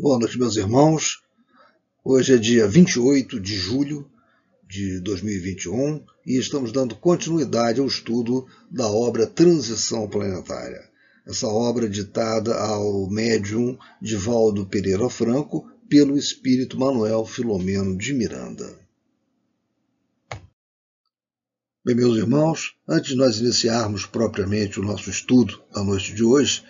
Boa noite, meus irmãos. Hoje é dia 28 de julho de 2021 e estamos dando continuidade ao estudo da obra Transição Planetária. Essa obra ditada ao médium Divaldo Pereira Franco pelo espírito Manuel Filomeno de Miranda. Bem, meus irmãos, antes de nós iniciarmos propriamente o nosso estudo da noite de hoje,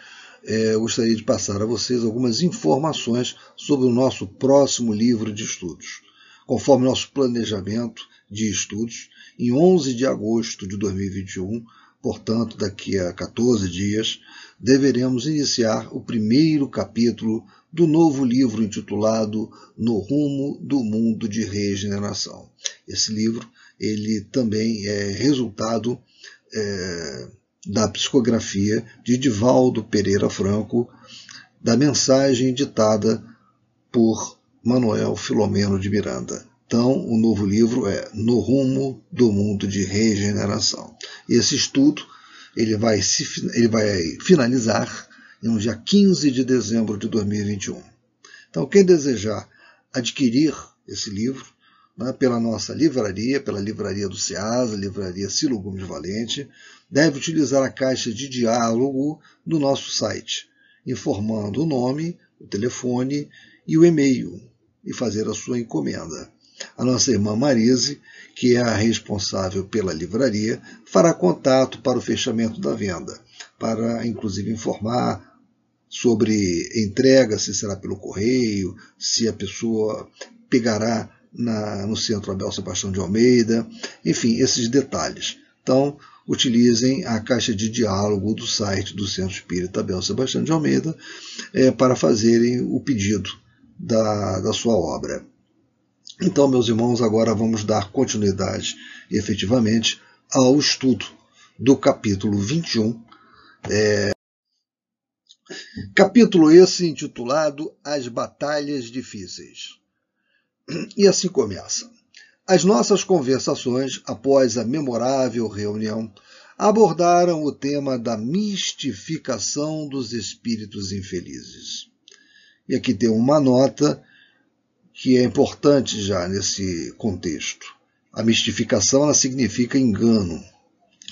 é, eu gostaria de passar a vocês algumas informações sobre o nosso próximo livro de estudos. Conforme nosso planejamento de estudos, em 11 de agosto de 2021, portanto, daqui a 14 dias, deveremos iniciar o primeiro capítulo do novo livro intitulado No Rumo do Mundo de Regeneração. Esse livro ele também é resultado é, da psicografia de Divaldo Pereira Franco, da mensagem ditada por Manuel Filomeno de Miranda. Então, o novo livro é No Rumo do Mundo de Regeneração. Esse estudo ele vai, se, ele vai finalizar no dia 15 de dezembro de 2021. Então, quem desejar adquirir esse livro, né, pela nossa livraria, pela livraria do SEASA, livraria Silo Gomes Valente, deve utilizar a caixa de diálogo do nosso site, informando o nome, o telefone e o e-mail e fazer a sua encomenda. A nossa irmã Marise, que é a responsável pela livraria, fará contato para o fechamento da venda, para inclusive informar sobre entrega, se será pelo correio, se a pessoa pegará na, no Centro Abel Sebastião de Almeida, enfim, esses detalhes. Então, utilizem a caixa de diálogo do site do Centro Espírita Abel Sebastião de Almeida é, para fazerem o pedido da, da sua obra. Então, meus irmãos, agora vamos dar continuidade efetivamente ao estudo do capítulo 21. É, capítulo esse intitulado As Batalhas Difíceis. E assim começa. As nossas conversações, após a memorável reunião, abordaram o tema da mistificação dos espíritos infelizes. E aqui tem uma nota que é importante já nesse contexto. A mistificação ela significa engano,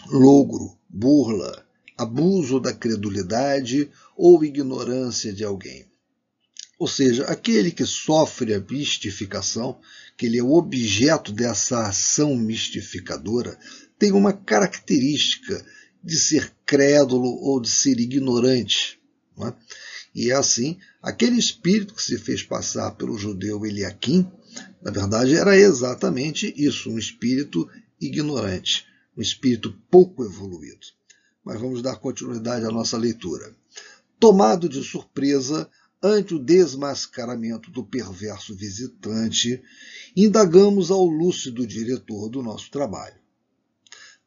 logro, burla, abuso da credulidade ou ignorância de alguém. Ou seja, aquele que sofre a mistificação, que ele é o objeto dessa ação mistificadora, tem uma característica de ser crédulo ou de ser ignorante. É? E é assim, aquele espírito que se fez passar pelo judeu Eliakim, na verdade era exatamente isso, um espírito ignorante, um espírito pouco evoluído. Mas vamos dar continuidade à nossa leitura. Tomado de surpresa, ante o desmascaramento do perverso visitante, indagamos ao lúcido diretor do nosso trabalho.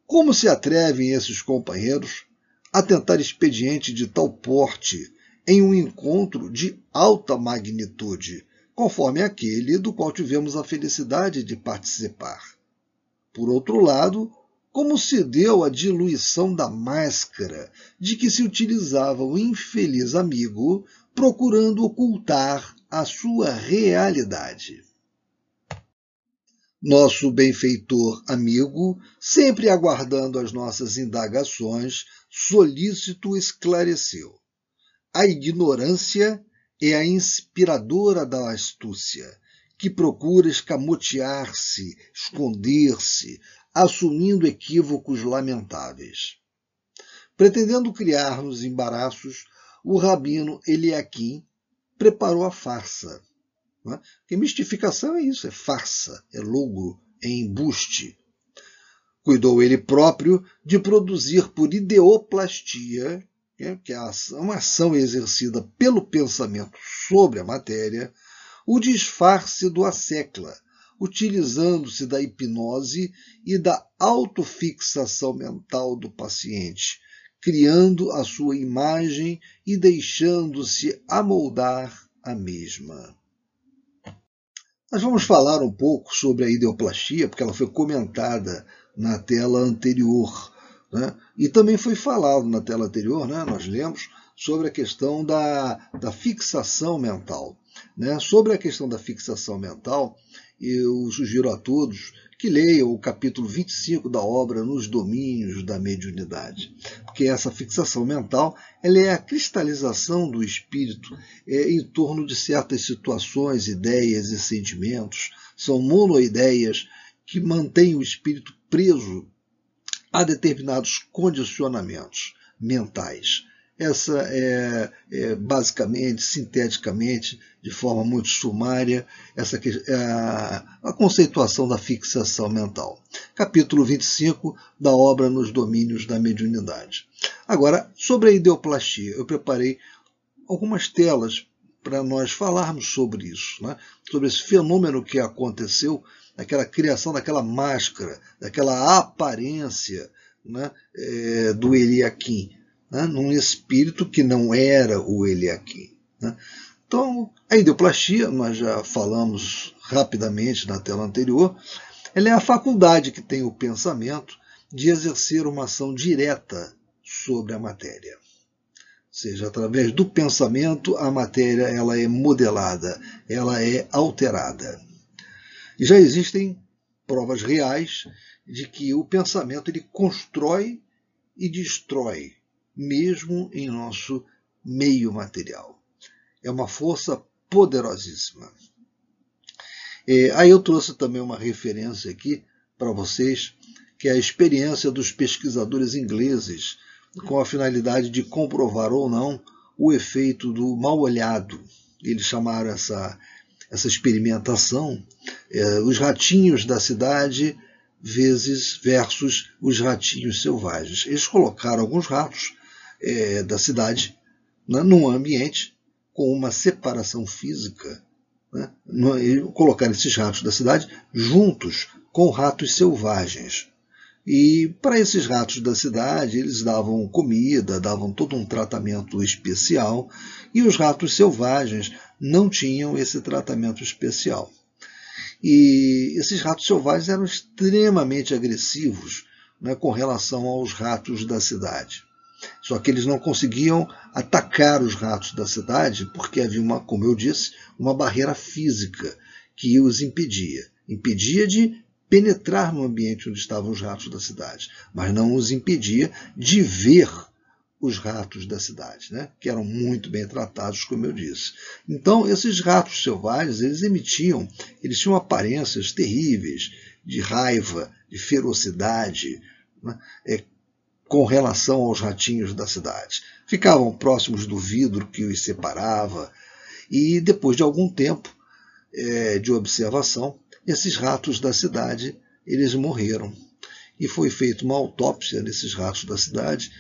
Como se atrevem esses companheiros a tentar expediente de tal porte em um encontro de alta magnitude, conforme aquele do qual tivemos a felicidade de participar? Por outro lado, como se deu a diluição da máscara de que se utilizava o infeliz amigo procurando ocultar a sua realidade. Nosso benfeitor amigo, sempre aguardando as nossas indagações, solícito esclareceu. A ignorância é a inspiradora da astúcia, que procura escamotear-se, esconder-se, assumindo equívocos lamentáveis. Pretendendo criar-nos embaraços, o rabino Eliakim preparou a farsa. Né? Porque mistificação é isso, é farsa, é logo, é embuste. Cuidou ele próprio de produzir por ideoplastia, né, que é uma ação exercida pelo pensamento sobre a matéria, o disfarce do assecla, utilizando-se da hipnose e da autofixação mental do paciente, criando a sua imagem e deixando-se amoldar a mesma. Nós vamos falar um pouco sobre a ideoplastia, porque ela foi comentada na tela anterior. Né? E também foi falado na tela anterior, né? nós lemos, sobre a questão da, da fixação mental. Né? Sobre a questão da fixação mental, eu sugiro a todos que leiam o capítulo 25 da obra Nos Domínios da Mediunidade, porque essa fixação mental ela é a cristalização do espírito é, em torno de certas situações, ideias e sentimentos. São monoideias que mantêm o espírito preso a determinados condicionamentos mentais. Essa é, é, basicamente, sinteticamente, de forma muito sumária, essa é a, a conceituação da fixação mental. Capítulo 25 da obra Nos Domínios da Mediunidade. Agora, sobre a ideoplastia, eu preparei algumas telas para nós falarmos sobre isso, né? sobre esse fenômeno que aconteceu, aquela criação daquela máscara, daquela aparência né? é, do Eliakim né, num espírito que não era o Eliakim. Né. Então, a ideoplastia, nós já falamos rapidamente na tela anterior, ela é a faculdade que tem o pensamento de exercer uma ação direta sobre a matéria. Ou seja, através do pensamento, a matéria ela é modelada, ela é alterada. E já existem provas reais de que o pensamento ele constrói e destrói mesmo em nosso meio material. É uma força poderosíssima. É, aí eu trouxe também uma referência aqui para vocês, que é a experiência dos pesquisadores ingleses, com a finalidade de comprovar ou não o efeito do mal olhado. Eles chamaram essa, essa experimentação é, os ratinhos da cidade vezes versus os ratinhos selvagens. Eles colocaram alguns ratos é, da cidade, né, num ambiente com uma separação física, né, colocar esses ratos da cidade juntos com ratos selvagens. E para esses ratos da cidade, eles davam comida, davam todo um tratamento especial, e os ratos selvagens não tinham esse tratamento especial. E esses ratos selvagens eram extremamente agressivos né, com relação aos ratos da cidade. Só que eles não conseguiam atacar os ratos da cidade porque havia uma, como eu disse, uma barreira física que os impedia. Impedia de penetrar no ambiente onde estavam os ratos da cidade, mas não os impedia de ver os ratos da cidade, né? que eram muito bem tratados, como eu disse. Então, esses ratos selvagens, eles emitiam, eles tinham aparências terríveis, de raiva, de ferocidade, né? é, com relação aos ratinhos da cidade. Ficavam próximos do vidro que os separava, e depois de algum tempo é, de observação, esses ratos da cidade eles morreram. E foi feita uma autópsia nesses ratos da cidade,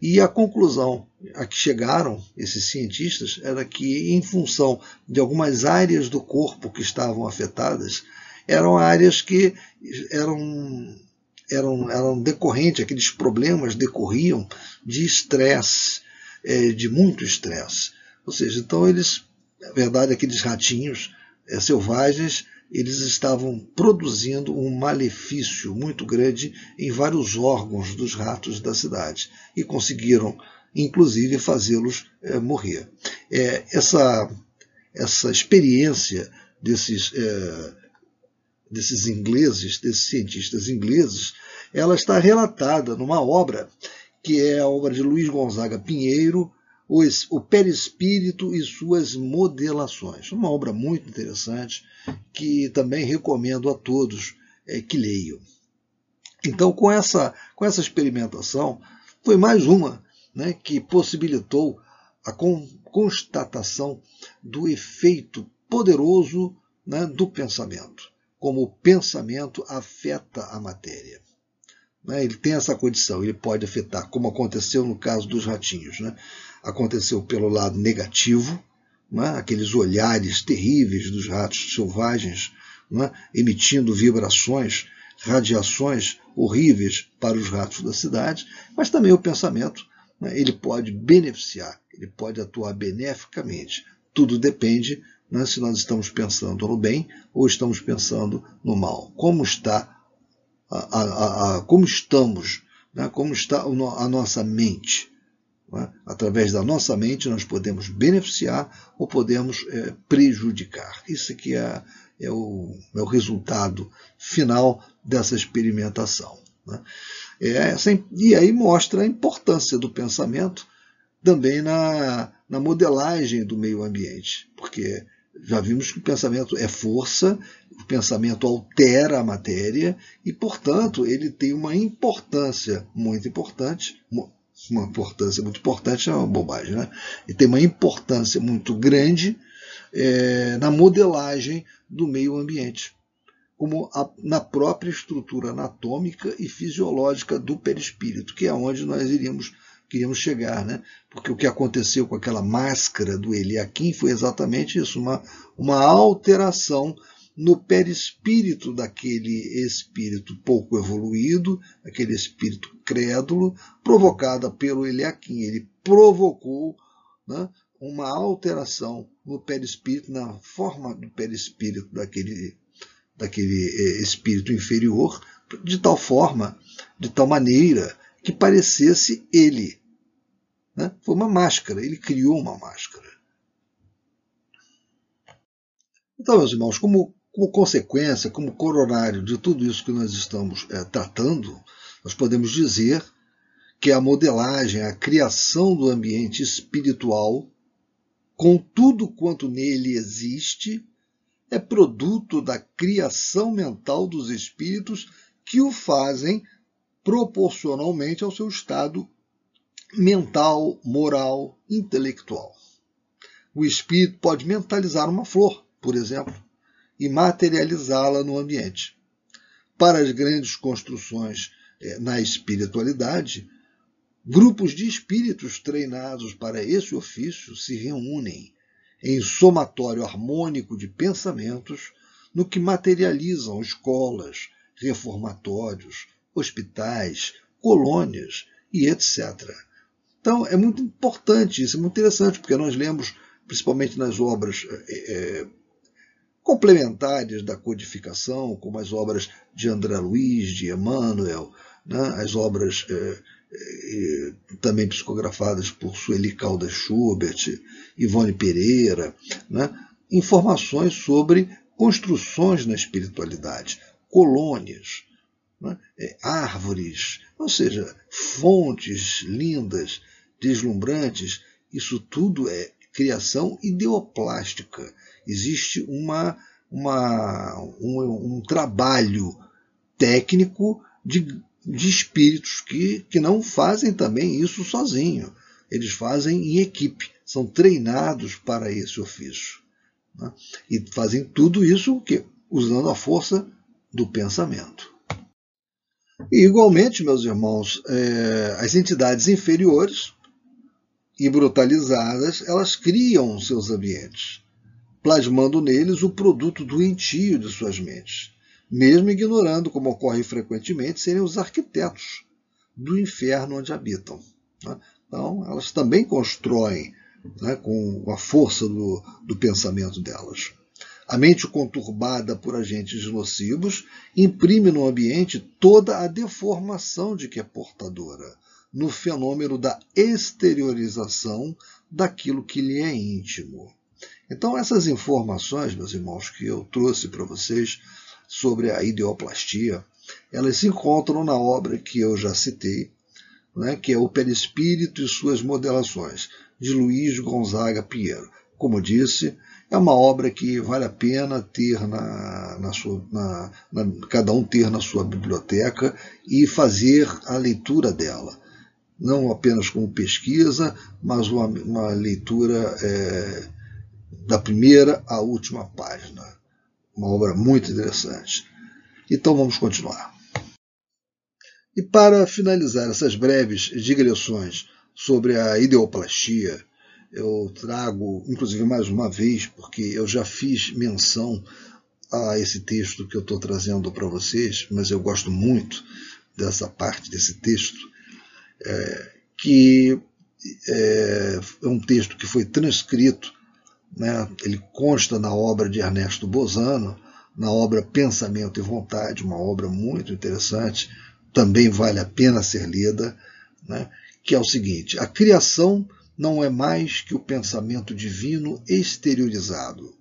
e a conclusão a que chegaram esses cientistas era que, em função de algumas áreas do corpo que estavam afetadas, eram áreas que eram eram, eram decorrentes, aqueles problemas decorriam de estresse, é, de muito estresse. Ou seja, então eles, na verdade, aqueles ratinhos é, selvagens, eles estavam produzindo um malefício muito grande em vários órgãos dos ratos da cidade e conseguiram, inclusive, fazê-los é, morrer. É, essa, essa experiência desses é, desses ingleses, desses cientistas ingleses, ela está relatada numa obra que é a obra de Luiz Gonzaga Pinheiro, O Perispírito e suas Modelações. Uma obra muito interessante que também recomendo a todos é, que leiam. Então, com essa, com essa experimentação, foi mais uma né, que possibilitou a con constatação do efeito poderoso né, do pensamento como o pensamento afeta a matéria. Né? Ele tem essa condição, ele pode afetar, como aconteceu no caso dos ratinhos. Né? Aconteceu pelo lado negativo, né? aqueles olhares terríveis dos ratos selvagens, né? emitindo vibrações, radiações horríveis para os ratos da cidade, mas também o pensamento né? ele pode beneficiar, ele pode atuar beneficamente. Tudo depende né, se nós estamos pensando no bem ou estamos pensando no mal. Como está a, a, a como estamos, né, como está a nossa mente. É? Através da nossa mente, nós podemos beneficiar ou podemos é, prejudicar. Isso aqui é, é, o, é o resultado final dessa experimentação. Né? É e aí mostra a importância do pensamento também na, na modelagem do meio ambiente, porque já vimos que o pensamento é força, o pensamento altera a matéria e, portanto, ele tem uma importância muito importante, uma importância muito importante é uma bobagem, né? E tem uma importância muito grande é, na modelagem do meio ambiente, como a, na própria estrutura anatômica e fisiológica do perispírito, que é onde nós iríamos queríamos chegar, né? Porque o que aconteceu com aquela máscara do Eliakim foi exatamente isso, uma, uma alteração no perispírito daquele espírito pouco evoluído, aquele espírito crédulo, provocada pelo Eliakim. Ele provocou né, uma alteração no perispírito, na forma do perispírito daquele, daquele eh, espírito inferior, de tal forma, de tal maneira que parecesse ele. Né? Foi uma máscara, ele criou uma máscara. Então, meus irmãos, como como consequência, como coronário de tudo isso que nós estamos é, tratando, nós podemos dizer que a modelagem, a criação do ambiente espiritual, com tudo quanto nele existe, é produto da criação mental dos espíritos que o fazem proporcionalmente ao seu estado mental, moral, intelectual. O espírito pode mentalizar uma flor, por exemplo, e materializá-la no ambiente. Para as grandes construções é, na espiritualidade, grupos de espíritos treinados para esse ofício se reúnem em somatório harmônico de pensamentos no que materializam escolas, reformatórios, hospitais, colônias e etc. Então é muito importante isso, é muito interessante, porque nós lemos, principalmente nas obras é, complementares da codificação, como as obras de André Luiz, de Emmanuel, né, as obras eh, eh, também psicografadas por Sueli Caldas Schubert, Ivone Pereira, né, informações sobre construções na espiritualidade, colônias, né, árvores, ou seja, fontes lindas, deslumbrantes, isso tudo é criação ideoplástica existe uma, uma, um, um trabalho técnico de, de espíritos que, que não fazem também isso sozinho. Eles fazem em equipe, são treinados para esse ofício. Né? E fazem tudo isso que, usando a força do pensamento. E, igualmente, meus irmãos, é, as entidades inferiores e brutalizadas, elas criam seus ambientes plasmando neles o produto doentio de suas mentes, mesmo ignorando, como ocorre frequentemente, serem os arquitetos do inferno onde habitam. Né? Então, elas também constroem né, com a força do, do pensamento delas. A mente conturbada por agentes nocivos imprime no ambiente toda a deformação de que é portadora, no fenômeno da exteriorização daquilo que lhe é íntimo. Então, essas informações, meus irmãos, que eu trouxe para vocês sobre a ideoplastia, elas se encontram na obra que eu já citei, né, que é o Perispírito e suas modelações, de Luiz Gonzaga Pinheiro. Como disse, é uma obra que vale a pena ter na, na sua, na, na, cada um ter na sua biblioteca e fazer a leitura dela. Não apenas como pesquisa, mas uma, uma leitura é, da primeira à última página. Uma obra muito interessante. Então vamos continuar. E para finalizar essas breves digressões sobre a ideoplastia, eu trago, inclusive mais uma vez, porque eu já fiz menção a esse texto que eu estou trazendo para vocês, mas eu gosto muito dessa parte desse texto, que é, é um texto que foi transcrito né? Ele consta na obra de Ernesto Bozano, na obra Pensamento e Vontade, uma obra muito interessante, também vale a pena ser lida, né? que é o seguinte: a criação não é mais que o pensamento divino exteriorizado.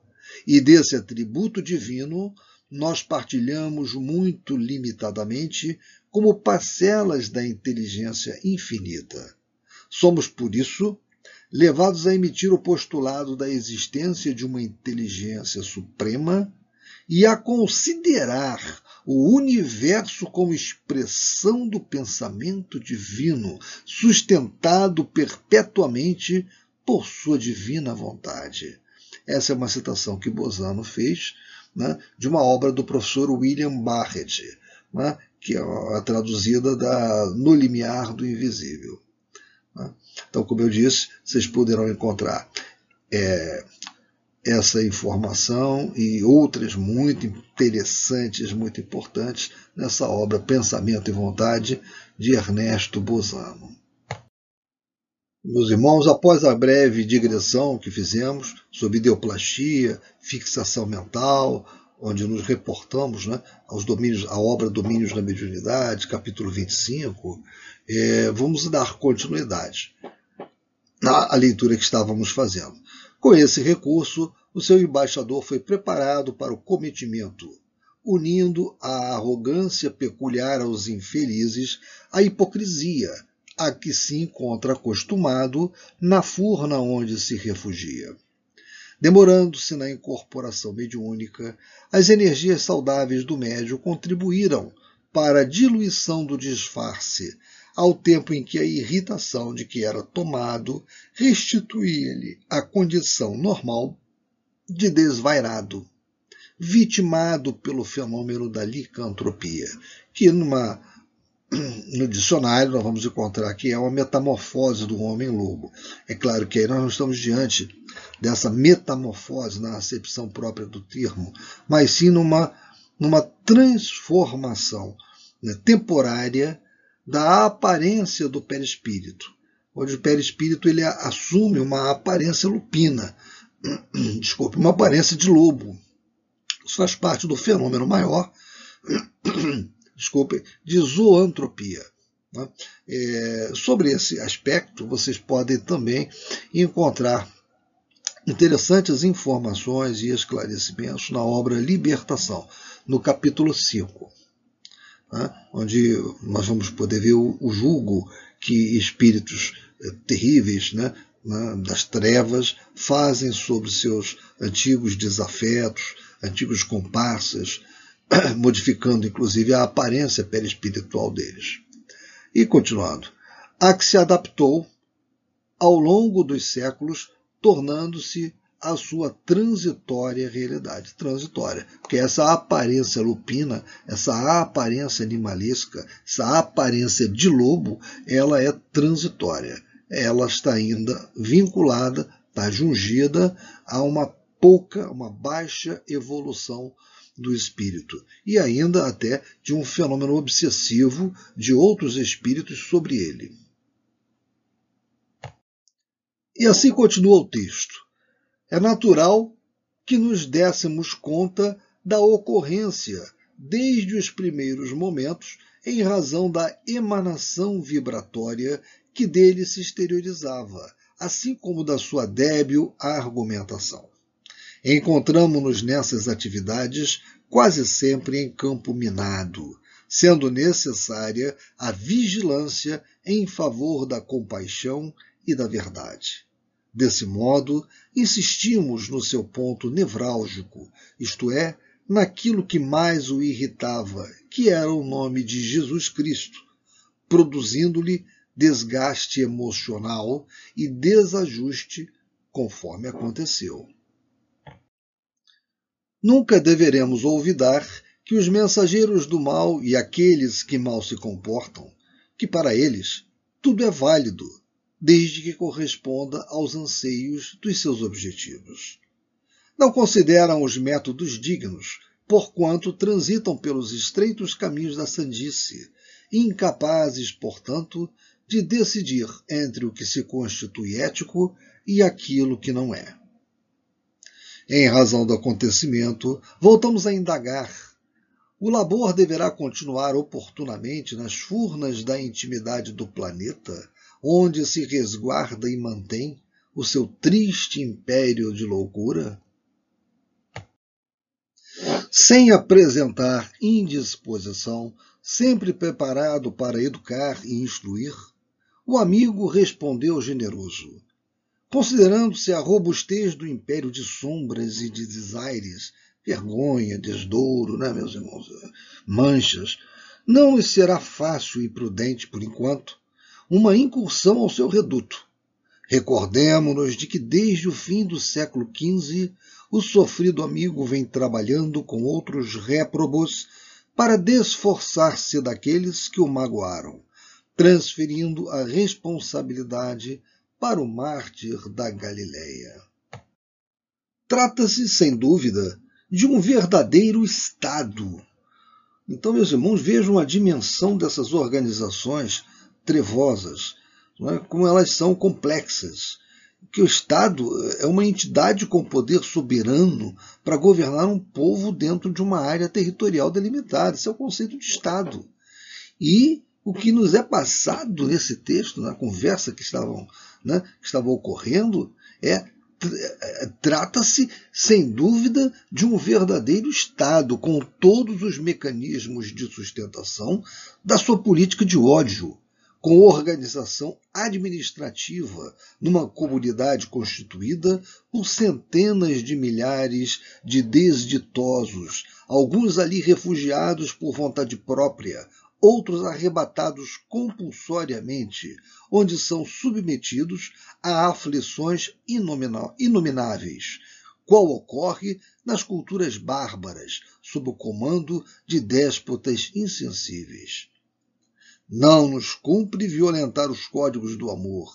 E desse atributo divino nós partilhamos muito limitadamente como parcelas da inteligência infinita. Somos, por isso, levados a emitir o postulado da existência de uma inteligência suprema e a considerar o universo como expressão do pensamento divino, sustentado perpetuamente por sua divina vontade. Essa é uma citação que Bozano fez né, de uma obra do professor William Barrett, né, que é a traduzida da No Limiar do Invisível. Né. Então, como eu disse, vocês poderão encontrar é, essa informação e outras muito interessantes, muito importantes nessa obra Pensamento e Vontade de Ernesto Bozano. Meus irmãos, após a breve digressão que fizemos sobre ideoplastia, fixação mental, onde nos reportamos né, aos domínios, à obra Domínios da Mediunidade, capítulo 25, é, vamos dar continuidade à leitura que estávamos fazendo. Com esse recurso, o seu embaixador foi preparado para o cometimento, unindo a arrogância peculiar aos infelizes à hipocrisia a que se encontra acostumado na furna onde se refugia. Demorando-se na incorporação mediúnica, as energias saudáveis do médio contribuíram para a diluição do disfarce, ao tempo em que a irritação de que era tomado restituía-lhe a condição normal de desvairado, vitimado pelo fenômeno da licantropia, que numa, no dicionário nós vamos encontrar que é uma metamorfose do homem-lobo. É claro que aí nós não estamos diante dessa metamorfose na acepção própria do termo, mas sim numa, numa transformação né, temporária da aparência do perispírito, onde o perispírito ele assume uma aparência lupina, desculpe, uma aparência de lobo. Isso faz parte do fenômeno maior, desculpe, de zoantropia. Né? É, sobre esse aspecto, vocês podem também encontrar interessantes informações e esclarecimentos na obra Libertação, no capítulo 5 né, onde nós vamos poder ver o, o julgo que espíritos eh, terríveis né, das trevas fazem sobre seus antigos desafetos, antigos comparsas, modificando inclusive a aparência perispiritual deles. E continuando, a que se adaptou ao longo dos séculos, tornando-se a sua transitória realidade. Transitória. Porque essa aparência lupina, essa aparência animalesca, essa aparência de lobo, ela é transitória. Ela está ainda vinculada, está jungida a uma pouca, uma baixa evolução do espírito e ainda até de um fenômeno obsessivo de outros espíritos sobre ele. E assim continua o texto é natural que nos dessemos conta da ocorrência desde os primeiros momentos em razão da emanação vibratória que dele se exteriorizava, assim como da sua débil argumentação. Encontramos-nos nessas atividades quase sempre em campo minado, sendo necessária a vigilância em favor da compaixão e da verdade. Desse modo, insistimos no seu ponto nevrálgico, isto é, naquilo que mais o irritava, que era o nome de Jesus Cristo, produzindo-lhe desgaste emocional e desajuste conforme aconteceu. Nunca deveremos olvidar que os mensageiros do mal e aqueles que mal se comportam, que para eles tudo é válido, desde que corresponda aos anseios dos seus objetivos. Não consideram os métodos dignos, porquanto transitam pelos estreitos caminhos da sandice, incapazes, portanto, de decidir entre o que se constitui ético e aquilo que não é. Em razão do acontecimento, voltamos a indagar. O labor deverá continuar oportunamente nas furnas da intimidade do planeta, onde se resguarda e mantém o seu triste império de loucura? Sem apresentar indisposição, sempre preparado para educar e instruir, o amigo respondeu generoso. Considerando-se a robustez do império de sombras e de desaires, vergonha, desdouro, né, meus irmãos, manchas, não lhe será fácil e prudente, por enquanto, uma incursão ao seu reduto. Recordemos-nos de que desde o fim do século XV o sofrido amigo vem trabalhando com outros réprobos para desforçar-se daqueles que o magoaram, transferindo a responsabilidade para o mártir da Galileia. Trata-se, sem dúvida, de um verdadeiro Estado. Então, meus irmãos, vejam a dimensão dessas organizações trevosas, é? como elas são complexas. Que o Estado é uma entidade com poder soberano para governar um povo dentro de uma área territorial delimitada. Esse é o conceito de Estado. E o que nos é passado nesse texto, na conversa que, estavam, né, que estava ocorrendo, é trata-se, sem dúvida, de um verdadeiro Estado, com todos os mecanismos de sustentação da sua política de ódio, com organização administrativa numa comunidade constituída por centenas de milhares de desditosos, alguns ali refugiados por vontade própria, outros arrebatados compulsoriamente, onde são submetidos a aflições inomináveis, qual ocorre nas culturas bárbaras, sob o comando de déspotas insensíveis. Não nos cumpre violentar os códigos do amor,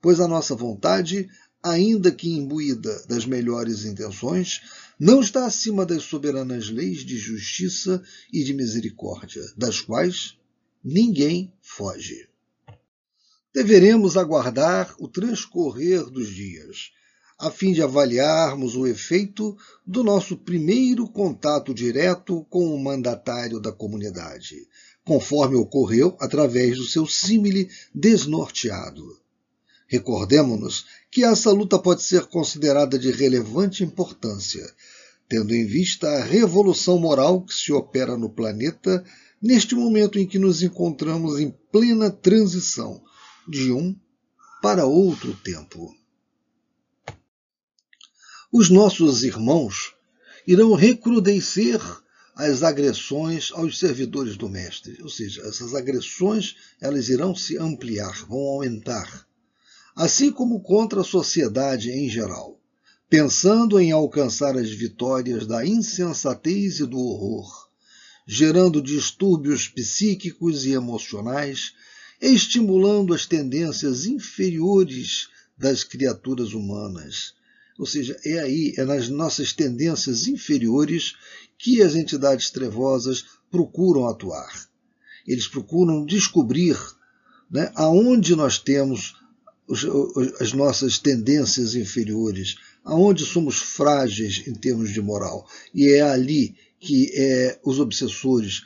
pois a nossa vontade, ainda que imbuída das melhores intenções, não está acima das soberanas leis de justiça e de misericórdia, das quais ninguém foge. Deveremos aguardar o transcorrer dos dias, a fim de avaliarmos o efeito do nosso primeiro contato direto com o mandatário da comunidade, conforme ocorreu através do seu símile desnorteado. Recordemos-nos que essa luta pode ser considerada de relevante importância, tendo em vista a revolução moral que se opera no planeta neste momento em que nos encontramos em plena transição de um para outro tempo. Os nossos irmãos irão recrudescer as agressões aos servidores do mestre, ou seja, essas agressões elas irão se ampliar, vão aumentar, assim como contra a sociedade em geral, pensando em alcançar as vitórias da insensatez e do horror, gerando distúrbios psíquicos e emocionais, estimulando as tendências inferiores das criaturas humanas. Ou seja, é aí, é nas nossas tendências inferiores que as entidades trevosas procuram atuar. Eles procuram descobrir né, aonde nós temos as nossas tendências inferiores, aonde somos frágeis em termos de moral. E é ali que é, os obsessores,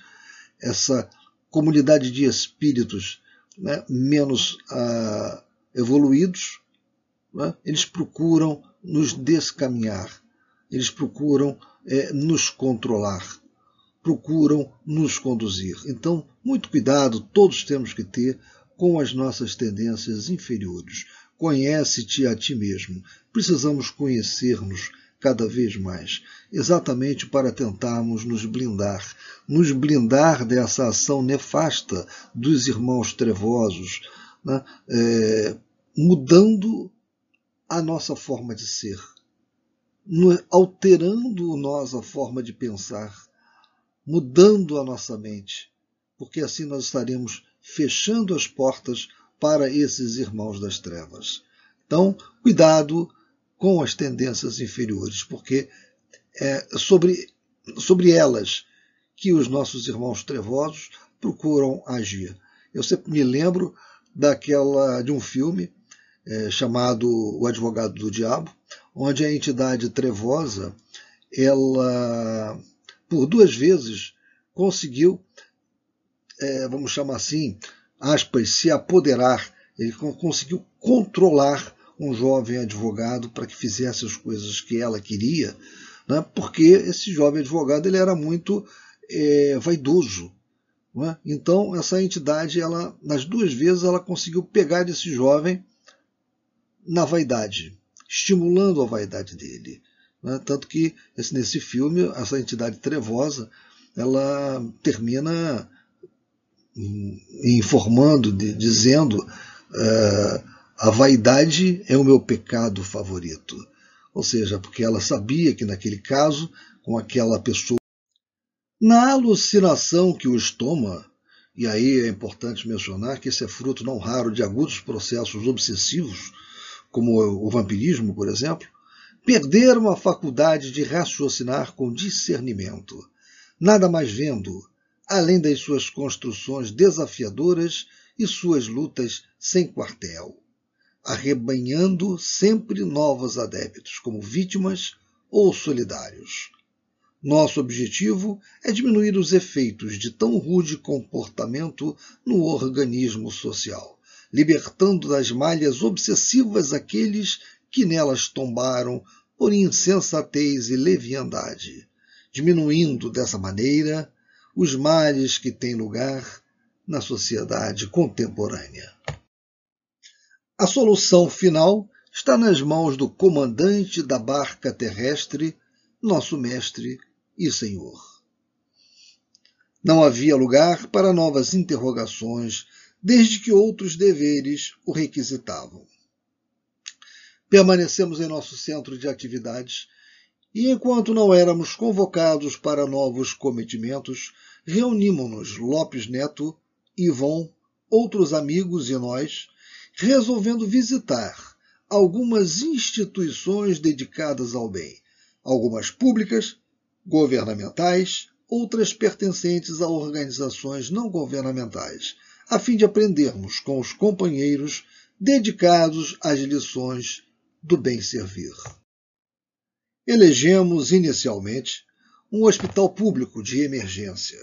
essa comunidade de espíritos né, menos ah, evoluídos, né, eles procuram nos descaminhar, eles procuram é, nos controlar, procuram nos conduzir. Então, muito cuidado, todos temos que ter com as nossas tendências inferiores. Conhece-te a ti mesmo. Precisamos conhecer-nos cada vez mais, exatamente para tentarmos nos blindar, nos blindar dessa ação nefasta dos irmãos trevosos, né? é, mudando a nossa forma de ser, alterando nós a forma de pensar, mudando a nossa mente, porque assim nós estaremos fechando as portas para esses irmãos das trevas. Então, cuidado com as tendências inferiores, porque é sobre, sobre elas que os nossos irmãos trevosos procuram agir. Eu sempre me lembro daquela de um filme é, chamado O Advogado do Diabo, onde a entidade trevosa, ela, por duas vezes, conseguiu, é, vamos chamar assim, aspas, se apoderar Ele conseguiu controlar um jovem advogado para que fizesse as coisas que ela queria, né? porque esse jovem advogado ele era muito é, vaidoso. É? Então essa entidade, ela, nas duas vezes, ela conseguiu pegar esse jovem na vaidade, estimulando a vaidade dele. Né? Tanto que esse, nesse filme, essa entidade trevosa, ela termina informando, de, dizendo uh, a vaidade é o meu pecado favorito. Ou seja, porque ela sabia que naquele caso, com aquela pessoa, na alucinação que os toma, e aí é importante mencionar que esse é fruto não raro de agudos processos obsessivos, como o vampirismo, por exemplo, perderam a faculdade de raciocinar com discernimento, nada mais vendo, além das suas construções desafiadoras e suas lutas sem quartel, arrebanhando sempre novos adeptos como vítimas ou solidários. Nosso objetivo é diminuir os efeitos de tão rude comportamento no organismo social, libertando das malhas obsessivas aqueles que nelas tombaram por insensatez e leviandade, diminuindo dessa maneira os males que têm lugar na sociedade contemporânea. A solução final está nas mãos do comandante da barca terrestre, nosso mestre e senhor. Não havia lugar para novas interrogações, desde que outros deveres o requisitavam. Permanecemos em nosso centro de atividades e, enquanto não éramos convocados para novos cometimentos, reunimos-nos Lopes Neto, Ivon, outros amigos e nós, resolvendo visitar algumas instituições dedicadas ao bem, algumas públicas, governamentais, outras pertencentes a organizações não governamentais, a fim de aprendermos com os companheiros dedicados às lições do bem servir. Elegemos inicialmente um hospital público de emergência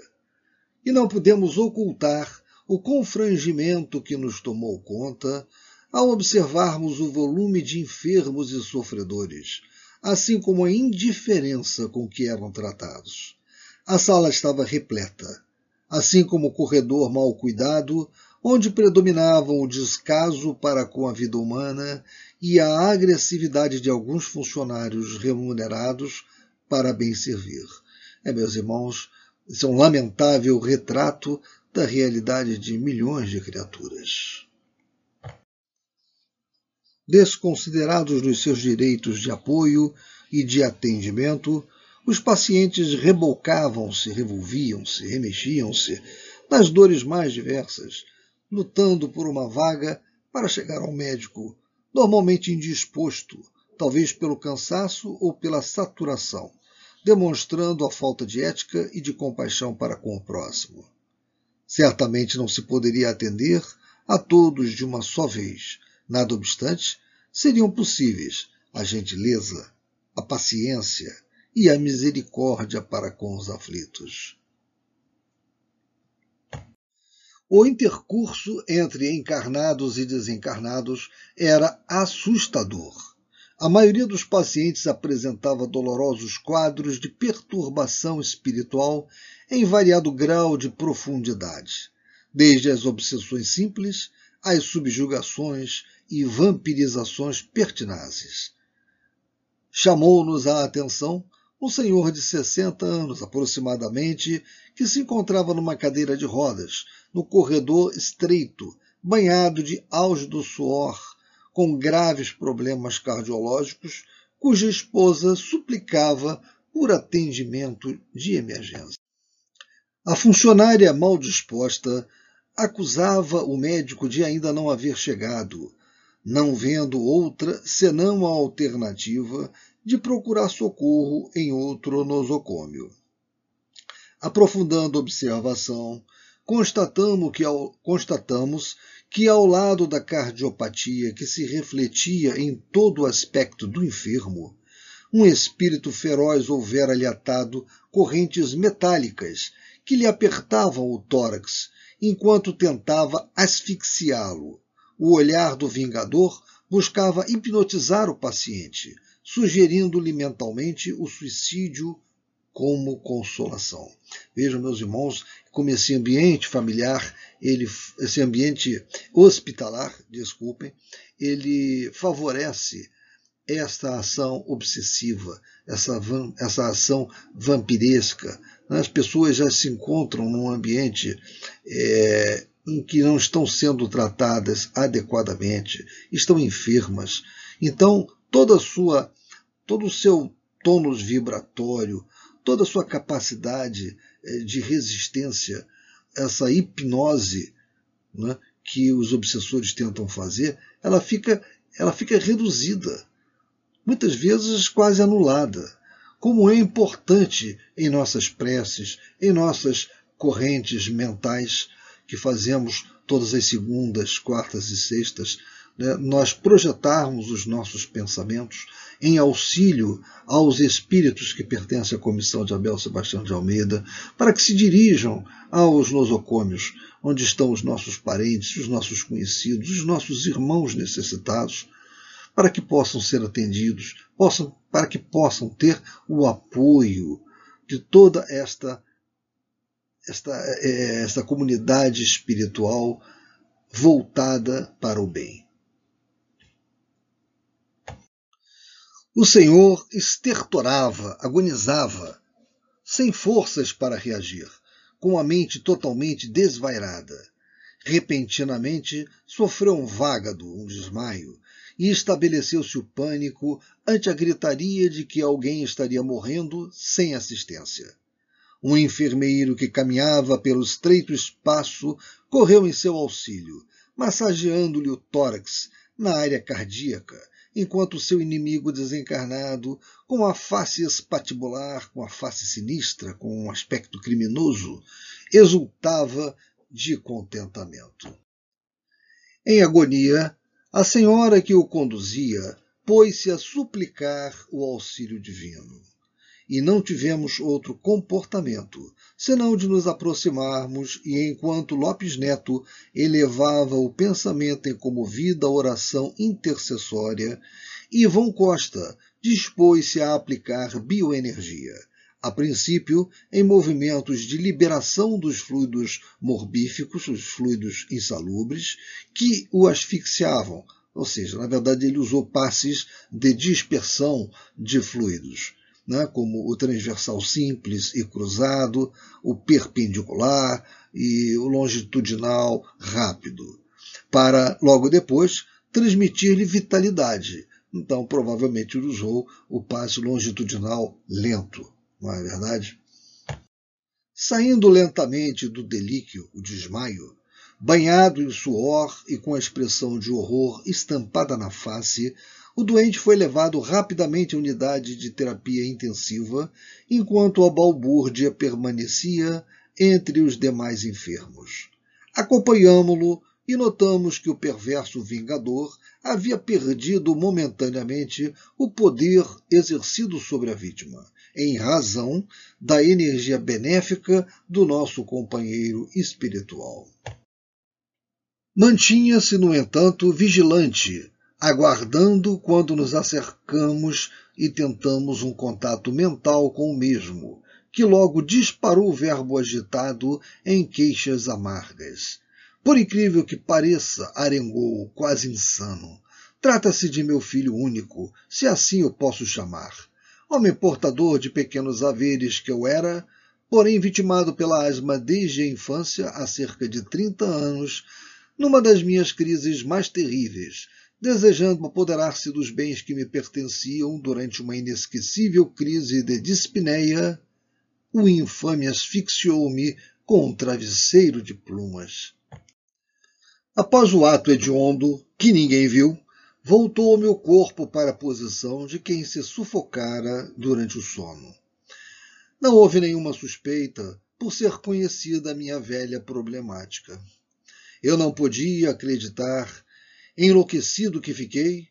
e não podemos ocultar o confrangimento que nos tomou conta ao observarmos o volume de enfermos e sofredores, assim como a indiferença com que eram tratados. A sala estava repleta, assim como o corredor mal cuidado, onde predominavam o descaso para com a vida humana e a agressividade de alguns funcionários remunerados para bem servir. É, meus irmãos, isso é um lamentável retrato da realidade de milhões de criaturas. Desconsiderados nos seus direitos de apoio e de atendimento, os pacientes rebocavam-se, revolviam-se, remexiam-se nas dores mais diversas, lutando por uma vaga para chegar ao médico normalmente indisposto, talvez pelo cansaço ou pela saturação, demonstrando a falta de ética e de compaixão para com o próximo. Certamente não se poderia atender a todos de uma só vez. Nada obstante, seriam possíveis a gentileza, a paciência e a misericórdia para com os aflitos. O intercurso entre encarnados e desencarnados era assustador. A maioria dos pacientes apresentava dolorosos quadros de perturbação espiritual em variado grau de profundidade, desde as obsessões simples às subjugações e vampirizações pertinazes. Chamou-nos a atenção um senhor de 60 anos aproximadamente, que se encontrava numa cadeira de rodas, no corredor estreito, banhado de do suor, com graves problemas cardiológicos, cuja esposa suplicava por atendimento de emergência. A funcionária mal disposta acusava o médico de ainda não haver chegado, não vendo outra senão a alternativa de procurar socorro em outro nosocômio. Aprofundando a observação, constatamos que, ao, constatamos que ao lado da cardiopatia que se refletia em todo o aspecto do enfermo, um espírito feroz houvera-lhe atado correntes metálicas que lhe apertavam o tórax enquanto tentava asfixiá-lo, O olhar do vingador buscava hipnotizar o paciente, sugerindo-lhe mentalmente o suicídio como consolação. Vejam, meus irmãos, como esse ambiente familiar, ele, esse ambiente hospitalar, desculpem, ele favorece esta ação obsessiva, essa, essa ação vampiresca. As pessoas já se encontram num ambiente é, em que não estão sendo tratadas adequadamente, estão enfermas. Então, toda sua, todo o seu tônus vibratório, toda a sua capacidade é, de resistência, essa hipnose né, que os obsessores tentam fazer, ela fica, ela fica reduzida muitas vezes quase anulada. Como é importante em nossas preces, em nossas correntes mentais que fazemos todas as segundas, quartas e sextas, né, nós projetarmos os nossos pensamentos em auxílio aos espíritos que pertencem à comissão de Abel Sebastião de Almeida, para que se dirijam aos nosocômios, onde estão os nossos parentes, os nossos conhecidos, os nossos irmãos necessitados, para que possam ser atendidos, possam, para que possam ter o apoio de toda esta, esta, é, esta comunidade espiritual voltada para o bem. O Senhor estertorava, agonizava, sem forças para reagir, com a mente totalmente desvairada. Repentinamente sofreu um vágado, um desmaio, e estabeleceu-se o pânico ante a gritaria de que alguém estaria morrendo sem assistência. Um enfermeiro que caminhava pelo estreito espaço correu em seu auxílio, massageando-lhe o tórax na área cardíaca, enquanto seu inimigo desencarnado, com a face espatibular, com a face sinistra, com um aspecto criminoso, exultava de contentamento. Em agonia, a senhora que o conduzia pôs-se a suplicar o auxílio divino. E não tivemos outro comportamento, senão de nos aproximarmos, e enquanto Lopes Neto elevava o pensamento em comovida oração intercessória, Ivon Costa dispôs-se a aplicar bioenergia, a princípio em movimentos de liberação dos fluidos morbíficos, os fluidos insalubres, que o asfixiavam, ou seja, na verdade ele usou passes de dispersão de fluidos, né, como o transversal simples e cruzado, o perpendicular e o longitudinal rápido, para logo depois transmitir-lhe vitalidade. Então, provavelmente ele usou o passe longitudinal lento não é verdade? Saindo lentamente do delíquio, o desmaio, banhado em suor e com a expressão de horror estampada na face, o doente foi levado rapidamente à unidade de terapia intensiva, enquanto a balbúrdia permanecia entre os demais enfermos. Acompanhámo-lo e notamos que o perverso vingador havia perdido momentaneamente o poder exercido sobre a vítima, em razão da energia benéfica do nosso companheiro espiritual. Mantinha-se, no entanto, vigilante, aguardando quando nos acercamos e tentamos um contato mental com o mesmo, que logo disparou o verbo agitado em queixas amargas. Por incrível que pareça, arengou, quase insano. Trata-se de meu filho único, se assim o posso chamar homem portador de pequenos haveres que eu era, porém vitimado pela asma desde a infância, há cerca de 30 anos, numa das minhas crises mais terríveis, desejando apoderar-se dos bens que me pertenciam durante uma inesquecível crise de dispneia, o infame asfixiou-me com um travesseiro de plumas. Após o ato hediondo, que ninguém viu, voltou o meu corpo para a posição de quem se sufocara durante o sono. Não houve nenhuma suspeita por ser conhecida a minha velha problemática. Eu não podia acreditar, enlouquecido que fiquei,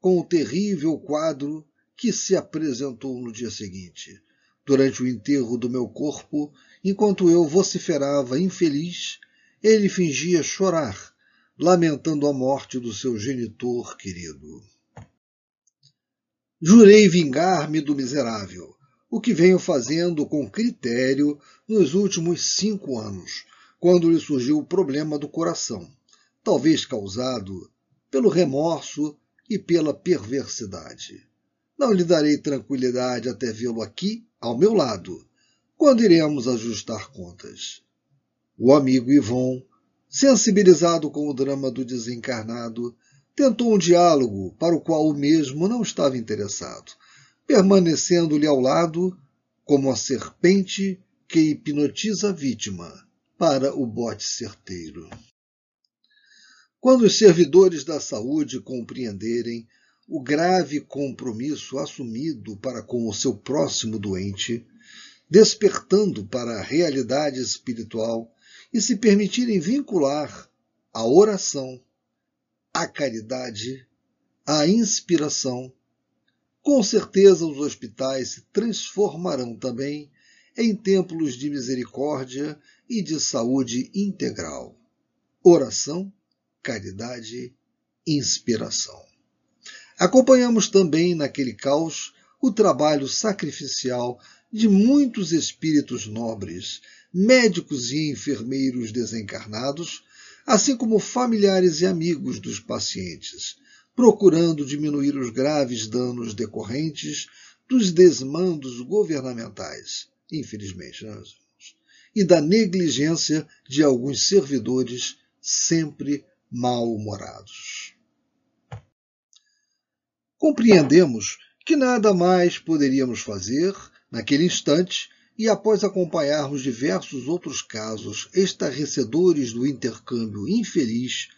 com o terrível quadro que se apresentou no dia seguinte. Durante o enterro do meu corpo, enquanto eu vociferava infeliz, ele fingia chorar lamentando a morte do seu genitor querido. Jurei vingar-me do miserável, o que venho fazendo com critério nos últimos cinco anos, quando lhe surgiu o problema do coração, talvez causado pelo remorso e pela perversidade. Não lhe darei tranquilidade até vê-lo aqui, ao meu lado, quando iremos ajustar contas. O amigo Ivon, sensibilizado com o drama do desencarnado, tentou um diálogo para o qual o mesmo não estava interessado, permanecendo-lhe ao lado como a serpente que hipnotiza a vítima para o bote certeiro. Quando os servidores da saúde compreenderem o grave compromisso assumido para com o seu próximo doente, despertando para a realidade espiritual e se permitirem vincular a oração, a caridade, a inspiração, com certeza os hospitais se transformarão também em templos de misericórdia e de saúde integral. Oração, caridade, inspiração. Acompanhamos também naquele caos o trabalho sacrificial de muitos espíritos nobres, médicos e enfermeiros desencarnados, assim como familiares e amigos dos pacientes, procurando diminuir os graves danos decorrentes dos desmandos governamentais, infelizmente, né, e da negligência de alguns servidores sempre mal-humorados. Compreendemos que nada mais poderíamos fazer naquele instante e após acompanharmos diversos outros casos estarrecedores do intercâmbio infeliz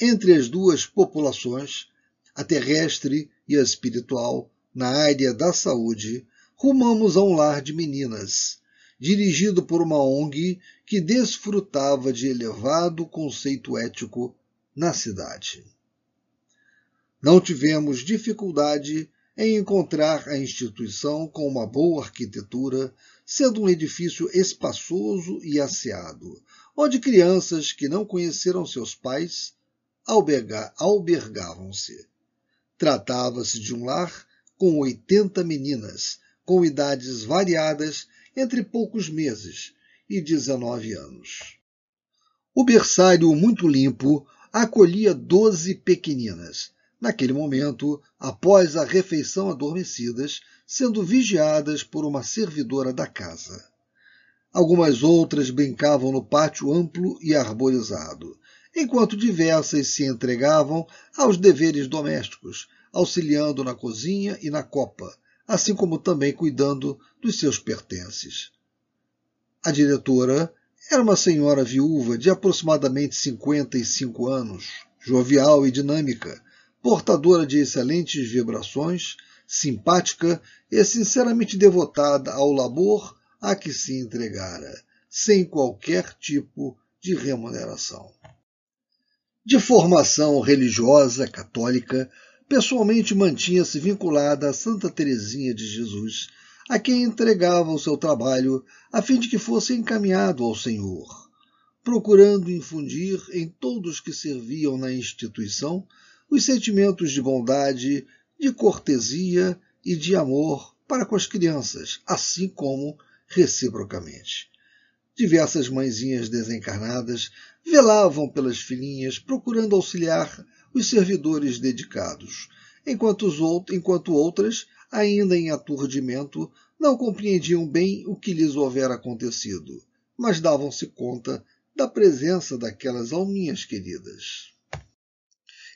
entre as duas populações, a terrestre e a espiritual, na área da saúde, rumamos a um lar de meninas, dirigido por uma ONG que desfrutava de elevado conceito ético na cidade. Não tivemos dificuldade em encontrar a instituição com uma boa arquitetura, sendo um edifício espaçoso e asseado, onde crianças que não conheceram seus pais albergavam-se. Tratava-se de um lar com 80 meninas, com idades variadas entre poucos meses e 19 anos. O berçário muito limpo acolhia doze pequeninas, naquele momento, após a refeição adormecidas, sendo vigiadas por uma servidora da casa. Algumas outras brincavam no pátio amplo e arborizado, enquanto diversas se entregavam aos deveres domésticos, auxiliando na cozinha e na copa, assim como também cuidando dos seus pertences. A diretora era uma senhora viúva de aproximadamente 55 anos, jovial e dinâmica, portadora de excelentes vibrações, simpática e sinceramente devotada ao labor a que se entregara, sem qualquer tipo de remuneração. De formação religiosa católica, pessoalmente mantinha-se vinculada a Santa Teresinha de Jesus, a quem entregava o seu trabalho a fim de que fosse encaminhado ao Senhor, procurando infundir em todos que serviam na instituição os sentimentos de bondade, de cortesia e de amor para com as crianças, assim como reciprocamente. Diversas mãezinhas desencarnadas velavam pelas filhinhas, procurando auxiliar os servidores dedicados, enquanto, outros, enquanto outras, ainda em aturdimento, não compreendiam bem o que lhes houvera acontecido, mas davam-se conta da presença daquelas alminhas queridas.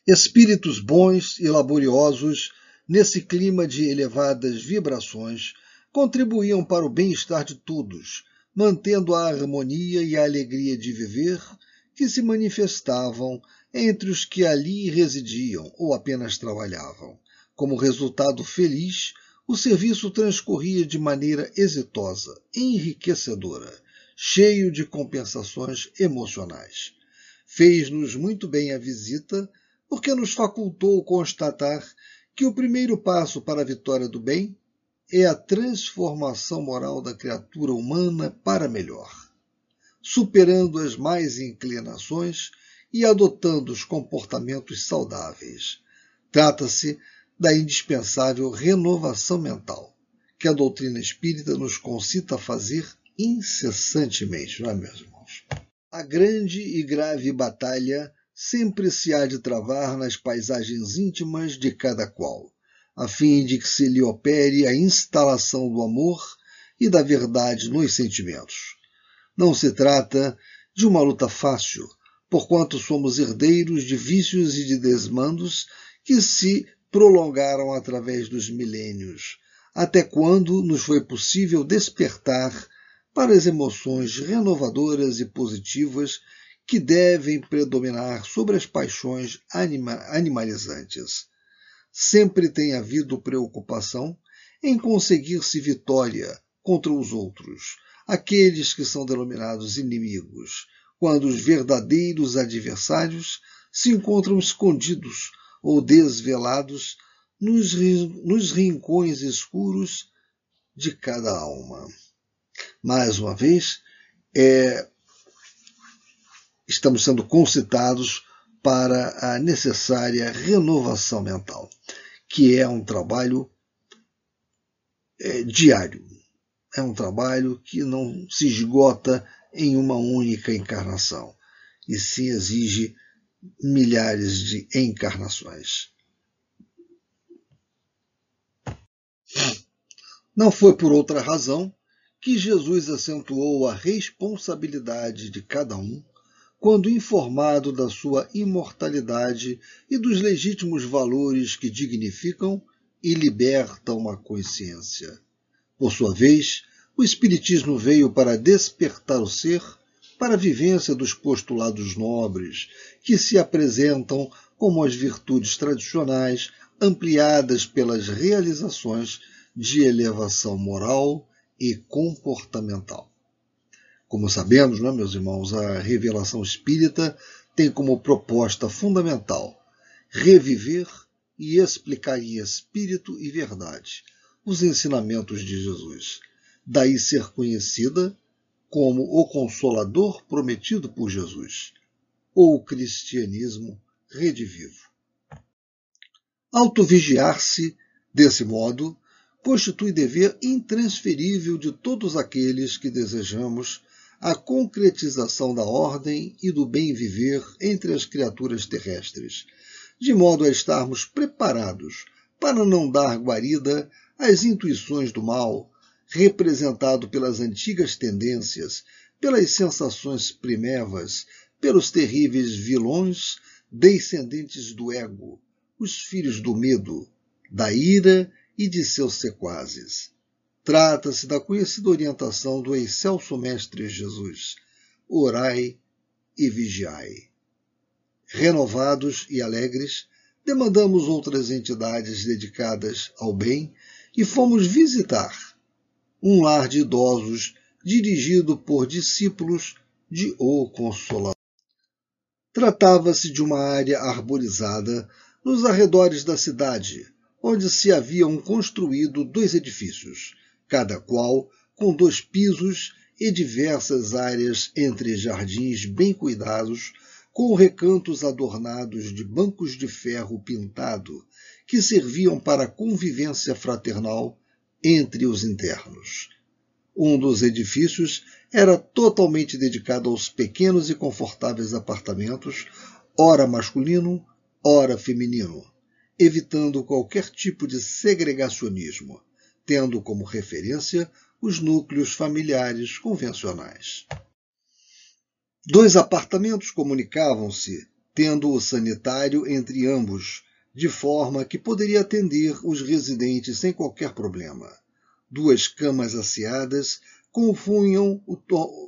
Espíritos bons e laboriosos, nesse clima de elevadas vibrações, contribuíam para o bem-estar de todos, mantendo a harmonia e a alegria de viver que se manifestavam entre os que ali residiam ou apenas trabalhavam. Como resultado feliz, o serviço transcorria de maneira exitosa, enriquecedora, cheio de compensações emocionais. Fez-nos muito bem a visita porque nos facultou constatar que o primeiro passo para a vitória do bem é a transformação moral da criatura humana para melhor, superando as mais inclinações e adotando os comportamentos saudáveis. Trata-se da indispensável renovação mental, que a doutrina espírita nos concita a fazer incessantemente, não é, meus irmãos? A grande e grave batalha sempre se há de travar nas paisagens íntimas de cada qual, a fim de que se lhe opere a instalação do amor e da verdade nos sentimentos. Não se trata de uma luta fácil, porquanto somos herdeiros de vícios e de desmandos que se prolongaram através dos milênios, até quando nos foi possível despertar para as emoções renovadoras e positivas que devem predominar sobre as paixões anima animalizantes. Sempre tem havido preocupação em conseguir-se vitória contra os outros, aqueles que são denominados inimigos, quando os verdadeiros adversários se encontram escondidos ou desvelados nos, nos rincões escuros de cada alma. Mais uma vez, é, estamos sendo concitados para a necessária renovação mental, que é um trabalho é, diário. É um trabalho que não se esgota em uma única encarnação, e sim exige milhares de encarnações. Não foi por outra razão que Jesus acentuou a responsabilidade de cada um quando informado da sua imortalidade e dos legítimos valores que dignificam e libertam a consciência. Por sua vez, o Espiritismo veio para despertar o ser para a vivência dos postulados nobres, que se apresentam como as virtudes tradicionais ampliadas pelas realizações de elevação moral e comportamental. Como sabemos, não é, meus irmãos, a revelação espírita tem como proposta fundamental reviver e explicar em espírito e verdade os ensinamentos de Jesus. Daí ser conhecida como o Consolador prometido por Jesus, ou o cristianismo redivivo. Autovigiar-se, desse modo, constitui dever intransferível de todos aqueles que desejamos a concretização da ordem e do bem viver entre as criaturas terrestres, de modo a estarmos preparados para não dar guarida às intuições do mal, representado pelas antigas tendências, pelas sensações primevas, pelos terríveis vilões descendentes do ego, os filhos do medo, da ira e de seus sequazes. Trata-se da conhecida orientação do excelso Mestre Jesus: orai e vigiai. Renovados e alegres, demandamos outras entidades dedicadas ao bem e fomos visitar um lar de idosos dirigido por discípulos de O Consolador. Tratava-se de uma área arborizada nos arredores da cidade, onde se haviam construído dois edifícios, cada qual com dois pisos e diversas áreas entre jardins bem cuidados, com recantos adornados de bancos de ferro pintado, que serviam para a convivência fraternal entre os internos. Um dos edifícios era totalmente dedicado aos pequenos e confortáveis apartamentos, ora masculino, ora feminino evitando qualquer tipo de segregacionismo, tendo como referência os núcleos familiares convencionais. Dois apartamentos comunicavam-se, tendo o sanitário entre ambos, de forma que poderia atender os residentes sem qualquer problema. Duas camas asseadas compunham o,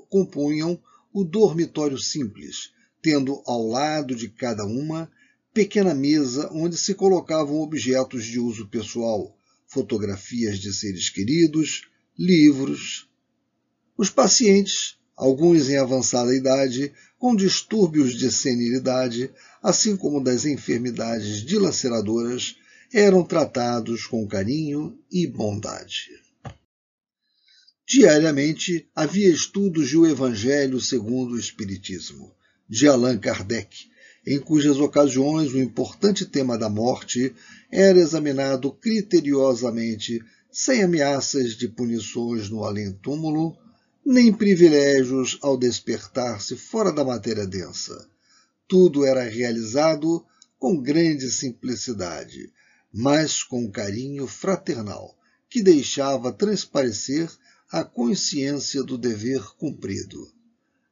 compunham o dormitório simples, tendo ao lado de cada uma pequena mesa onde se colocavam objetos de uso pessoal, fotografias de seres queridos, livros. Os pacientes, alguns em avançada idade, com distúrbios de senilidade, assim como das enfermidades dilaceradoras, eram tratados com carinho e bondade. Diariamente havia estudos do Evangelho segundo o Espiritismo, de Allan Kardec, em cujas ocasiões o importante tema da morte era examinado criteriosamente, sem ameaças de punições no além-túmulo, nem privilégios ao despertar-se fora da matéria densa. Tudo era realizado com grande simplicidade, mas com carinho fraternal, que deixava transparecer a consciência do dever cumprido.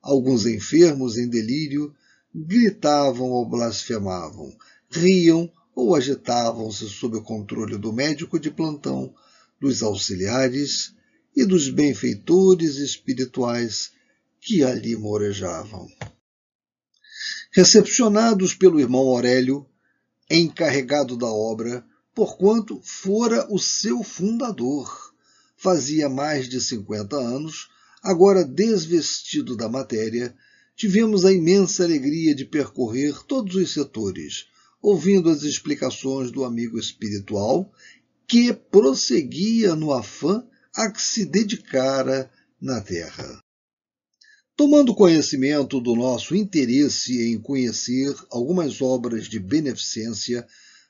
Alguns enfermos em delírio gritavam ou blasfemavam, riam ou agitavam-se sob o controle do médico de plantão, dos auxiliares e dos benfeitores espirituais que ali morejavam. Recepcionados pelo irmão Aurélio, encarregado da obra, porquanto fora o seu fundador. Fazia mais de 50 anos, agora desvestido da matéria, tivemos a imensa alegria de percorrer todos os setores, ouvindo as explicações do amigo espiritual, que prosseguia no afã a que se dedicara na Terra. Tomando conhecimento do nosso interesse em conhecer algumas obras de beneficência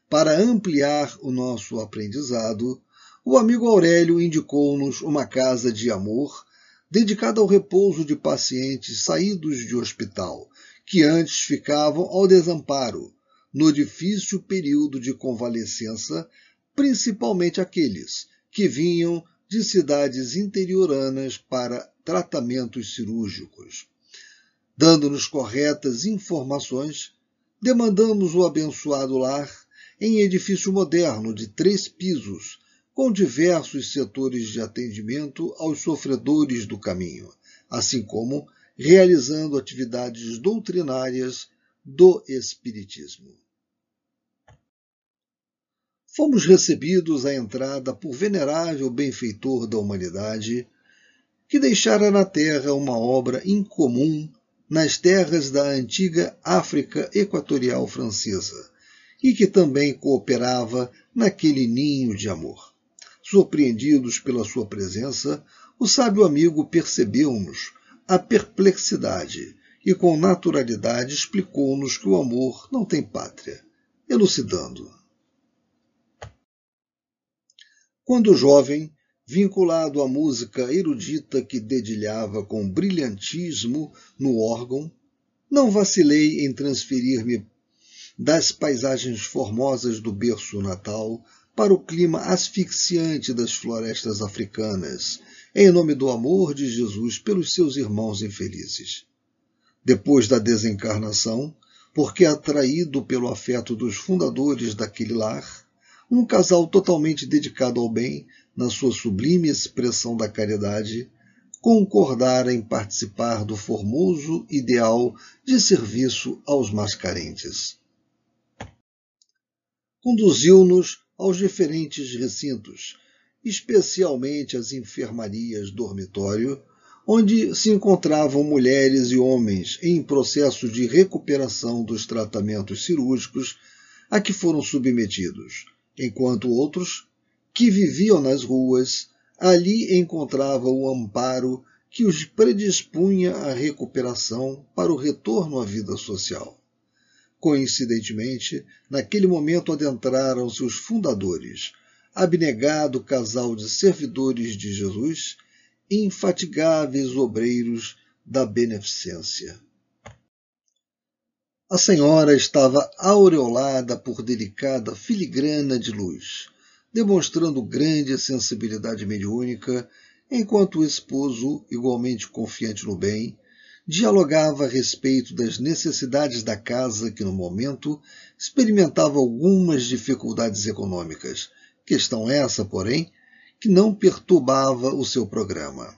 para ampliar o nosso aprendizado, o amigo Aurélio indicou-nos uma casa de amor dedicada ao repouso de pacientes saídos de hospital, que antes ficavam ao desamparo, no difícil período de convalescença, principalmente aqueles que vinham de cidades interioranas para tratamentos cirúrgicos. Dando-nos corretas informações, demandamos o abençoado lar em edifício moderno de três pisos, com diversos setores de atendimento aos sofredores do caminho, assim como realizando atividades doutrinárias do Espiritismo. Fomos recebidos à entrada por venerável benfeitor da humanidade, que deixara na terra uma obra incomum nas terras da antiga África Equatorial Francesa, e que também cooperava naquele ninho de amor. Surpreendidos pela sua presença, o sábio amigo percebeu-nos a perplexidade e, com naturalidade, explicou-nos que o amor não tem pátria, elucidando. Quando jovem, vinculado à música erudita que dedilhava com brilhantismo no órgão, não vacilei em transferir-me das paisagens formosas do berço natal para o clima asfixiante das florestas africanas, em nome do amor de Jesus pelos seus irmãos infelizes. Depois da desencarnação, porque atraído pelo afeto dos fundadores daquele lar, um casal totalmente dedicado ao bem, na sua sublime expressão da caridade, concordara em participar do formoso ideal de serviço aos mais carentes. Conduziu-nos aos diferentes recintos, especialmente as enfermarias dormitório, onde se encontravam mulheres e homens em processo de recuperação dos tratamentos cirúrgicos a que foram submetidos, enquanto outros, que viviam nas ruas, ali encontravam o amparo que os predispunha à recuperação para o retorno à vida social. Coincidentemente, naquele momento adentraram-se os fundadores, abnegado casal de servidores de Jesus, infatigáveis obreiros da beneficência. A senhora estava aureolada por delicada filigrana de luz, demonstrando grande sensibilidade mediúnica, enquanto o esposo, igualmente confiante no bem, dialogava a respeito das necessidades da casa que, no momento, experimentava algumas dificuldades econômicas, questão essa, porém, que não perturbava o seu programa.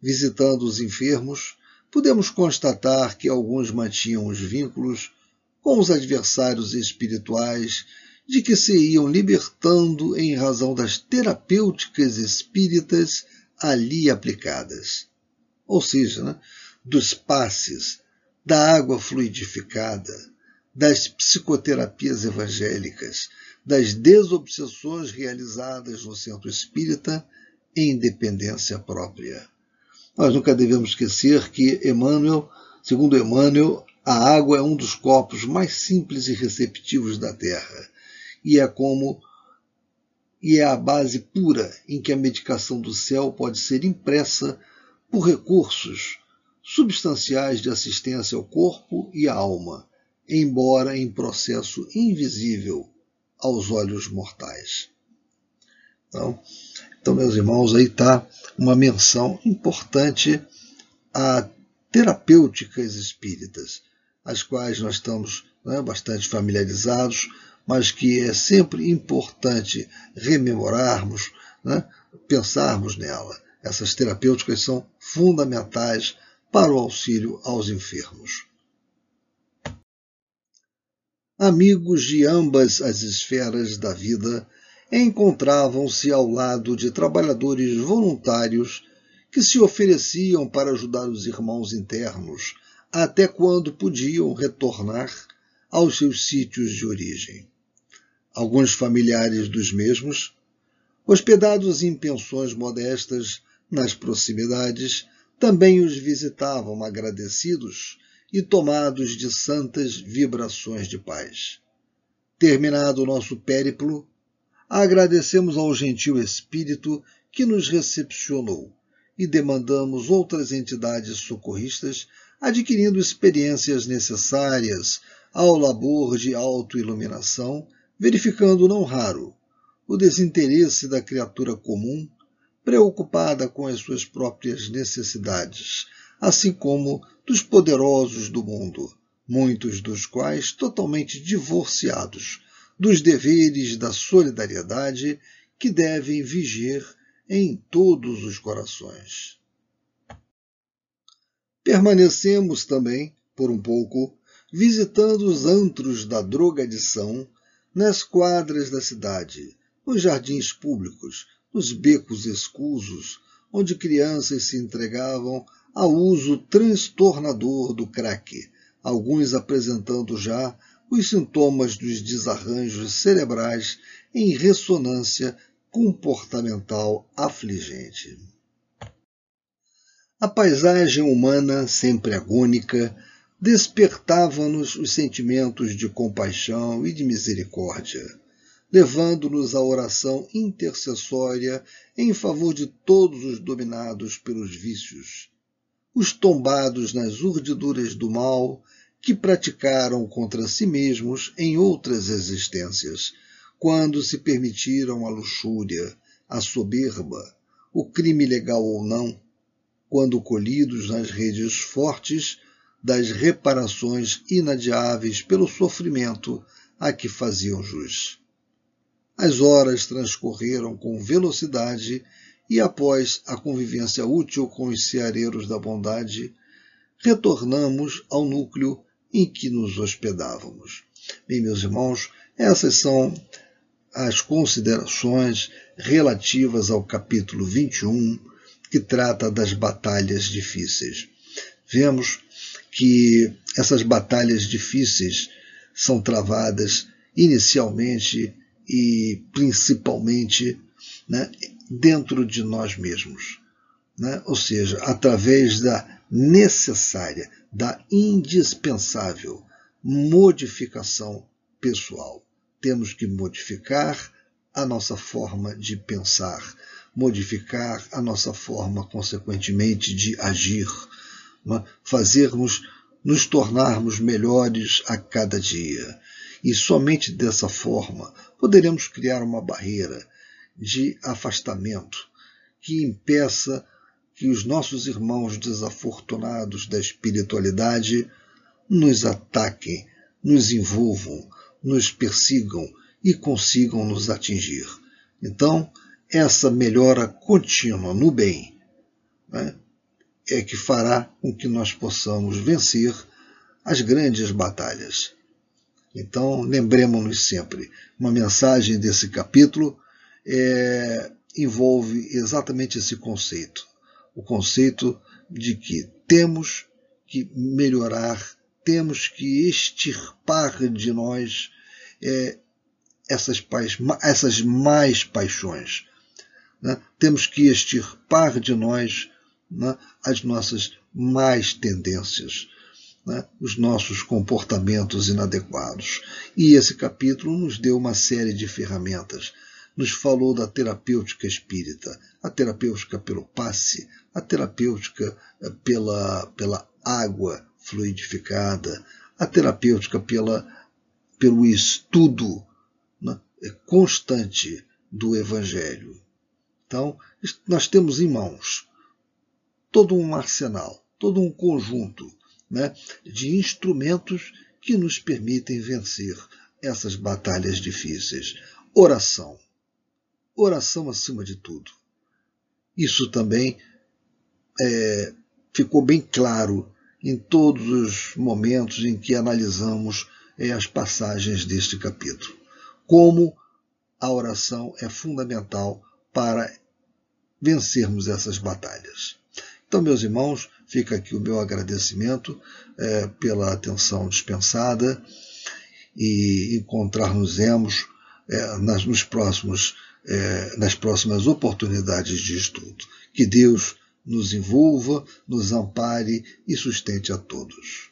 Visitando os enfermos, podemos constatar que alguns mantinham os vínculos com os adversários espirituais de que se iam libertando em razão das terapêuticas espíritas ali aplicadas. Ou seja, né, dos passes, da água fluidificada, das psicoterapias evangélicas, das desobsessões realizadas no centro espírita em dependência própria. Nós nunca devemos esquecer que Emmanuel, segundo Emmanuel, A água é um dos corpos mais simples e receptivos da Terra, e é como e é a base pura em que a medicação do céu pode ser impressa por recursos substanciais de assistência ao corpo e à alma, embora em processo invisível aos olhos mortais. Então, então meus irmãos, aí está uma menção importante a terapêuticas espíritas, as quais nós estamos né, bastante familiarizados, mas que é sempre importante rememorarmos, né, pensarmos nela. Essas terapêuticas são fundamentais para o auxílio aos enfermos. Amigos de ambas as esferas da vida encontravam-se ao lado de trabalhadores voluntários que se ofereciam para ajudar os irmãos internos até quando podiam retornar aos seus sítios de origem. Alguns familiares dos mesmos, hospedados em pensões modestas nas proximidades, também os visitavam agradecidos e tomados de santas vibrações de paz. Terminado o nosso périplo, agradecemos ao gentil Espírito que nos recepcionou e demandamos outras entidades socorristas adquirindo experiências necessárias ao labor de autoiluminação, verificando não raro o desinteresse da criatura comum preocupada com as suas próprias necessidades, assim como dos poderosos do mundo, muitos dos quais totalmente divorciados dos deveres da solidariedade que devem viger em todos os corações. Permanecemos também, por um pouco, visitando os antros da drogadição nas quadras da cidade, nos jardins públicos, nos becos escusos, onde crianças se entregavam ao uso transtornador do crack, alguns apresentando já os sintomas dos desarranjos cerebrais em ressonância comportamental afligente. A paisagem humana, sempre agônica, despertava-nos os sentimentos de compaixão e de misericórdia levando-nos à oração intercessória em favor de todos os dominados pelos vícios, os tombados nas urdiduras do mal que praticaram contra si mesmos em outras existências, quando se permitiram a luxúria, a soberba, o crime legal ou não, quando colhidos nas redes fortes das reparações inadiáveis pelo sofrimento a que faziam jus. As horas transcorreram com velocidade e, após a convivência útil com os ceareiros da bondade, retornamos ao núcleo em que nos hospedávamos. Bem, meus irmãos, essas são as considerações relativas ao capítulo 21, que trata das batalhas difíceis. Vemos que essas batalhas difíceis são travadas inicialmente e principalmente né, dentro de nós mesmos. Né? Ou seja, através da necessária, da indispensável modificação pessoal. Temos que modificar a nossa forma de pensar, modificar a nossa forma, consequentemente, de agir, né? fazermos, nos tornarmos melhores a cada dia. E somente dessa forma poderemos criar uma barreira de afastamento que impeça que os nossos irmãos desafortunados da espiritualidade nos ataquem, nos envolvam, nos persigam e consigam nos atingir. Então, essa melhora contínua no bem né, é que fará com que nós possamos vencer as grandes batalhas. Então, lembremos-nos sempre, uma mensagem desse capítulo é, envolve exatamente esse conceito. O conceito de que temos que melhorar, temos que extirpar de nós é, essas, essas mais paixões. Né? Temos que extirpar de nós né, as nossas mais tendências. né, os nossos comportamentos inadequados. E esse capítulo nos deu uma série de ferramentas. Nos falou da terapêutica espírita, a terapêutica pelo passe, a terapêutica eh, pela, pela água fluidificada, a terapêutica pela, pelo estudo né, constante do Evangelho. Então, nós temos em mãos todo um arsenal, todo um conjunto né, de instrumentos que nos permitem vencer essas batalhas difíceis. Oração. Oração acima de tudo. Isso também é, ficou bem claro em todos os momentos em que analisamos é, as passagens deste capítulo. Como a oração é fundamental para vencermos essas batalhas. Então, meus irmãos, fica aqui o meu agradecimento é, pela atenção dispensada e encontrar-nos-emos é, nos próximos, é, nas próximas oportunidades de estudo. Que Deus nos envolva, nos ampare e sustente a todos.